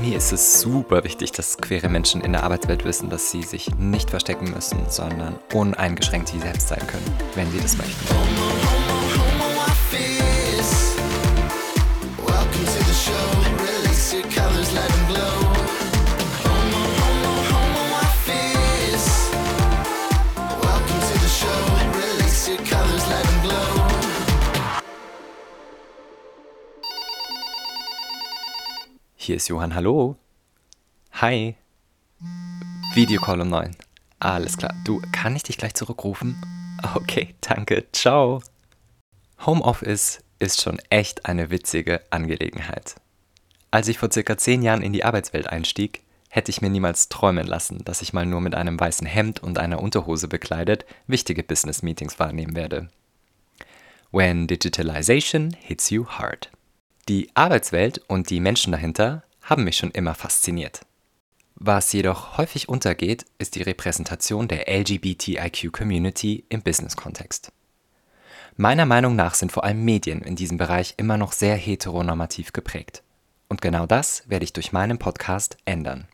Mir ist es super wichtig, dass queere Menschen in der Arbeitswelt wissen, dass sie sich nicht verstecken müssen, sondern uneingeschränkt sie selbst sein können, wenn sie das möchten. Hier ist Johann, hallo. Hi. Videocall um 9. Alles klar. Du, kann ich dich gleich zurückrufen? Okay, danke. Ciao. Homeoffice ist schon echt eine witzige Angelegenheit. Als ich vor circa 10 Jahren in die Arbeitswelt einstieg, hätte ich mir niemals träumen lassen, dass ich mal nur mit einem weißen Hemd und einer Unterhose bekleidet wichtige Business Meetings wahrnehmen werde. When digitalization hits you hard. Die Arbeitswelt und die Menschen dahinter haben mich schon immer fasziniert. Was jedoch häufig untergeht, ist die Repräsentation der LGBTIQ-Community im Business-Kontext. Meiner Meinung nach sind vor allem Medien in diesem Bereich immer noch sehr heteronormativ geprägt. Und genau das werde ich durch meinen Podcast ändern.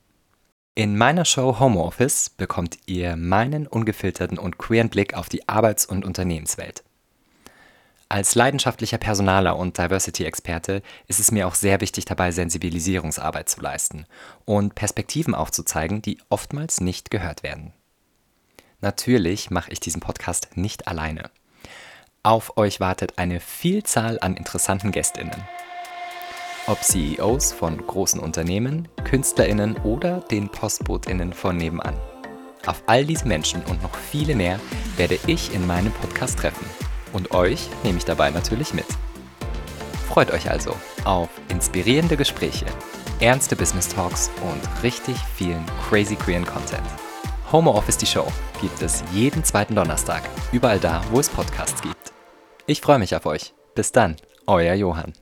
In meiner Show Homeoffice bekommt ihr meinen ungefilterten und queeren Blick auf die Arbeits- und Unternehmenswelt. Als leidenschaftlicher Personaler und Diversity-Experte ist es mir auch sehr wichtig, dabei Sensibilisierungsarbeit zu leisten und Perspektiven aufzuzeigen, die oftmals nicht gehört werden. Natürlich mache ich diesen Podcast nicht alleine. Auf euch wartet eine Vielzahl an interessanten Gästinnen. Ob CEOs von großen Unternehmen, Künstlerinnen oder den Postbotinnen von nebenan. Auf all diese Menschen und noch viele mehr werde ich in meinem Podcast treffen und euch nehme ich dabei natürlich mit. Freut euch also auf inspirierende Gespräche, ernste Business Talks und richtig vielen crazy queeren Content. Home Office die Show gibt es jeden zweiten Donnerstag, überall da, wo es Podcasts gibt. Ich freue mich auf euch. Bis dann, euer Johann.